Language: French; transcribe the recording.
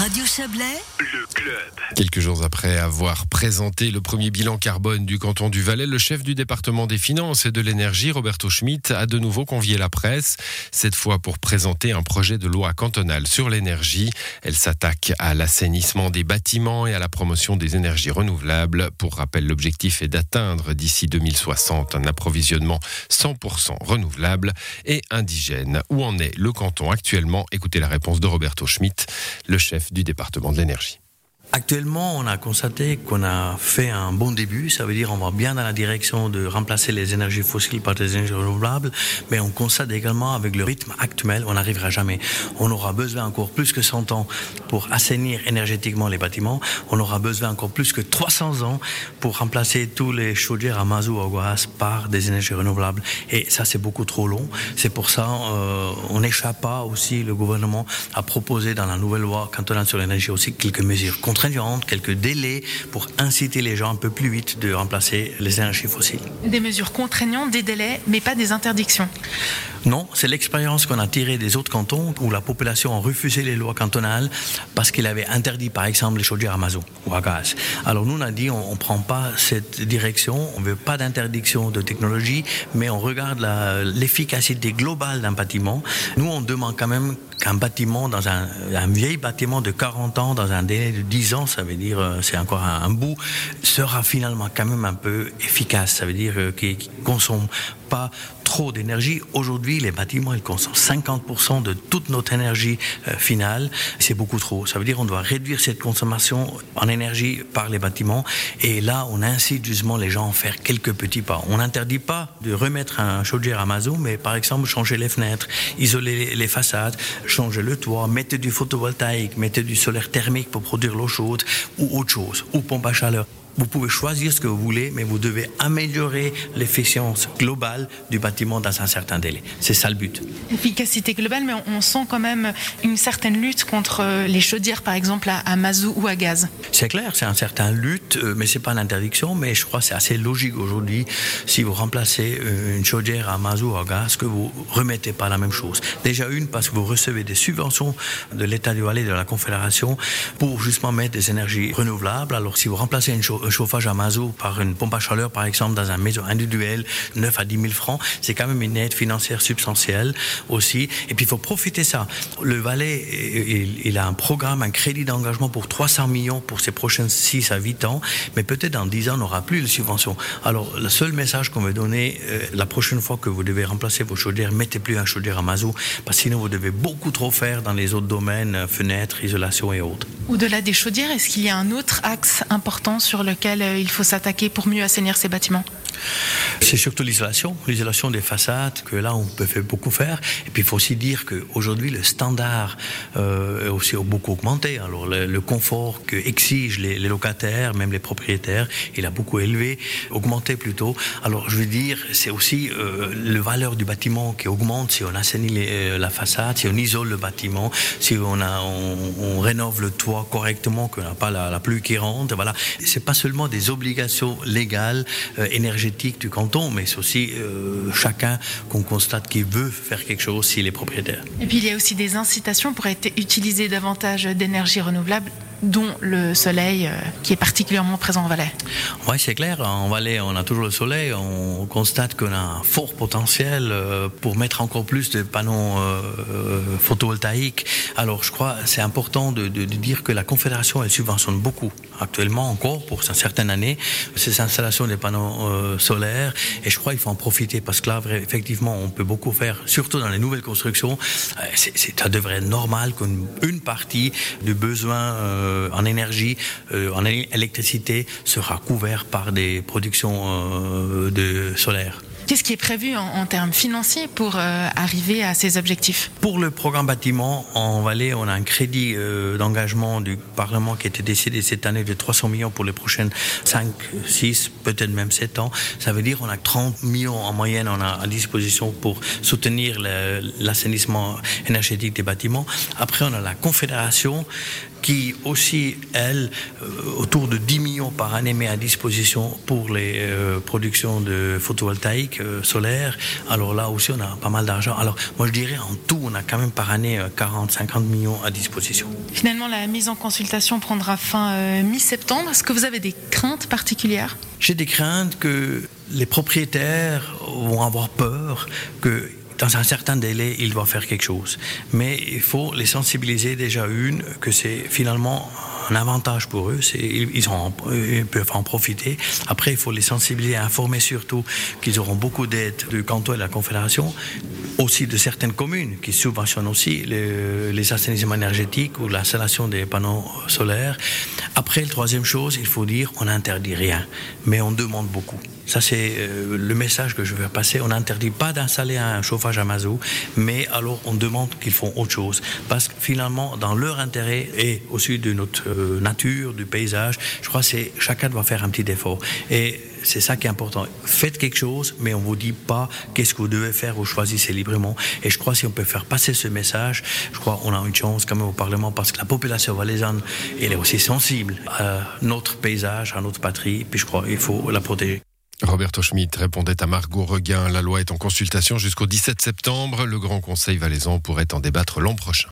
Radio Chablais, le club. Quelques jours après avoir présenté le premier bilan carbone du canton du Valais, le chef du département des finances et de l'énergie, Roberto Schmitt, a de nouveau convié la presse, cette fois pour présenter un projet de loi cantonale sur l'énergie. Elle s'attaque à l'assainissement des bâtiments et à la promotion des énergies renouvelables. Pour rappel, l'objectif est d'atteindre d'ici 2060 un approvisionnement 100% renouvelable et indigène. Où en est le canton actuellement? Écoutez la réponse de Roberto Schmitt, le chef du département de l'énergie. Actuellement, on a constaté qu'on a fait un bon début. Ça veut dire on va bien dans la direction de remplacer les énergies fossiles par des énergies renouvelables. Mais on constate également avec le rythme actuel, on n'arrivera jamais. On aura besoin encore plus que 100 ans pour assainir énergétiquement les bâtiments. On aura besoin encore plus que 300 ans pour remplacer tous les chaudières à mazout ou à gaz par des énergies renouvelables. Et ça, c'est beaucoup trop long. C'est pour ça euh, on n'échappe pas aussi. Le gouvernement a proposé dans la nouvelle loi cantonale sur l'énergie aussi quelques mesures contre quelques délais pour inciter les gens un peu plus vite de remplacer les énergies fossiles. Des mesures contraignantes, des délais, mais pas des interdictions. Non, c'est l'expérience qu'on a tirée des autres cantons où la population a refusé les lois cantonales parce qu'il avait interdit par exemple les chaudières à mazout ou à gaz. Alors nous on a dit on ne prend pas cette direction, on veut pas d'interdiction de technologie, mais on regarde l'efficacité globale d'un bâtiment. Nous on demande quand même qu'un bâtiment dans un, un, vieil bâtiment de 40 ans dans un délai de 10 ça veut dire euh, c'est encore un, un, bout, sera finalement quand même un peu efficace. Ça veut dire euh, qu'il consomme pas trop d'énergie. Aujourd'hui, les bâtiments, ils consomment 50% de toute notre énergie euh, finale. C'est beaucoup trop. Ça veut dire qu'on doit réduire cette consommation en énergie par les bâtiments. Et là, on incite justement les gens à faire quelques petits pas. On n'interdit pas de remettre un chaudière à mazout, mais par exemple, changer les fenêtres, isoler les façades, changer le toit, mettre du photovoltaïque, mettre du solaire thermique pour produire l'eau chaude ou autre chose, ou pompe à chaleur. Vous pouvez choisir ce que vous voulez, mais vous devez améliorer l'efficience globale du bâtiment dans un certain délai. C'est ça le but. Efficacité globale, mais on sent quand même une certaine lutte contre les chaudières, par exemple, à, mazout ou à gaz. C'est clair, c'est un certain lutte, mais c'est pas l'interdiction. Mais je crois que c'est assez logique aujourd'hui. Si vous remplacez une chaudière à mazout ou à gaz, que vous remettez pas la même chose. Déjà une parce que vous recevez des subventions de l'État du Valais, de la Confédération, pour justement mettre des énergies renouvelables. Alors si vous remplacez une chaudière chauffage à mazout par une pompe à chaleur, par exemple, dans un maison individuelle, 9 à 10 000 francs, c'est quand même une aide financière substantielle aussi. Et puis, il faut profiter de ça. Le Valais, il, a un programme, un crédit d'engagement pour 300 millions pour ces prochains 6 à 8 ans, mais peut-être dans 10 ans, on n'aura plus de subventions. Alors, le seul message qu'on veut donner, euh, la prochaine fois que vous devez remplacer vos chaudières, mettez plus un chaudière à mazout, parce que sinon, vous devez beaucoup trop faire dans les autres domaines, euh, fenêtres, isolation et autres. Au-delà des chaudières, est-ce qu'il y a un autre axe important sur lequel il faut s'attaquer pour mieux assainir ces bâtiments c'est surtout l'isolation, l'isolation des façades, que là on peut faire beaucoup faire. Et puis il faut aussi dire qu'aujourd'hui le standard euh, aussi beaucoup augmenté. Alors le, le confort que exigent les, les, locataires, même les propriétaires, il a beaucoup élevé, augmenté plutôt. Alors je veux dire, c'est aussi euh, la valeur du bâtiment qui augmente si on assainit les, euh, la façade, si on isole le bâtiment, si on, a, on, on rénove le toit correctement, qu'on n'a pas la, la pluie qui rentre. Voilà, c'est pas seulement des obligations légales, euh, énergétiques du canton, mais c'est aussi euh, chacun qu'on constate qui veut faire quelque chose s'il est propriétaire. Et puis il y a aussi des incitations pour utiliser davantage d'énergie renouvelable dont le soleil euh, qui est particulièrement présent en Valais. Oui, c'est clair. En Valais, on a toujours le soleil. On constate qu'on a un fort potentiel euh, pour mettre encore plus de panneaux euh, photovoltaïques. Alors, je crois c'est important de, dire que la Confédération, elle subventionne beaucoup, actuellement encore, pour certaines années, ces installations des panneaux solaires. Et je crois qu'il faut en profiter parce que là, effectivement, on peut beaucoup faire, surtout dans les nouvelles constructions. Ça devrait être normal qu'une partie du besoin en énergie, euh, en électricité, sera couvert par des productions euh, de solaire. Qu'est-ce qui est prévu en, termes financiers pour euh, arriver à ces objectifs? Pour le programme bâtiment en Valais, on a un crédit euh, d'engagement du Parlement qui a été décidé cette année de 300 millions pour les prochaines 5, 6, peut-être même 7 ans. Ça veut dire qu'on a 30 millions en moyenne à disposition pour soutenir l'assainissement énergétique des bâtiments. Après, on a la Confédération qui aussi, elle, euh, autour de 10 millions par année met à disposition pour les productions de photovoltaïque euh, solaire. Alors là aussi, on a pas mal d'argent. Alors moi, je dirais en tout, on a quand même par année 40, 50 millions à disposition. Finalement, la mise en consultation prendra fin mi-septembre. Est-ce que vous avez des craintes particulières? J'ai des craintes que les propriétaires vont avoir peur que dans un certain délai, ils doivent faire quelque chose. Mais il faut les sensibiliser déjà une, que c'est finalement un avantage pour eux, ils, ont, ils, peuvent en profiter. Après, il faut les sensibiliser, informer surtout qu'ils auront beaucoup d'aide du canton et de la Confédération, aussi de certaines communes qui subventionnent aussi les, les assainissements énergétiques ou l'installation des panneaux solaires. Après, la troisième chose, il faut dire, on n'interdit rien, mais on demande beaucoup. Ça, c'est euh, le message que je veux passer. On n'interdit pas d'installer un chauffage à mazout, mais alors on demande qu'ils font autre chose. Parce que finalement, dans leur intérêt et aussi de notre euh, nature, du paysage, je crois que chacun doit faire un petit effort. Et c'est ça qui est important. Faites quelque chose, mais on vous dit pas qu'est-ce que vous devez faire, vous choisissez librement. Et je crois que si on peut faire passer ce message, je crois qu'on a une chance quand même au Parlement parce que la population valaisanne, elle est aussi sensible à notre paysage, à notre patrie, puis je crois qu'il faut la protéger. Roberto Schmidt répondait à Margot Reguin. La loi est en consultation jusqu'au 17 septembre. Le Grand Conseil valaisan pourrait en débattre l'an prochain.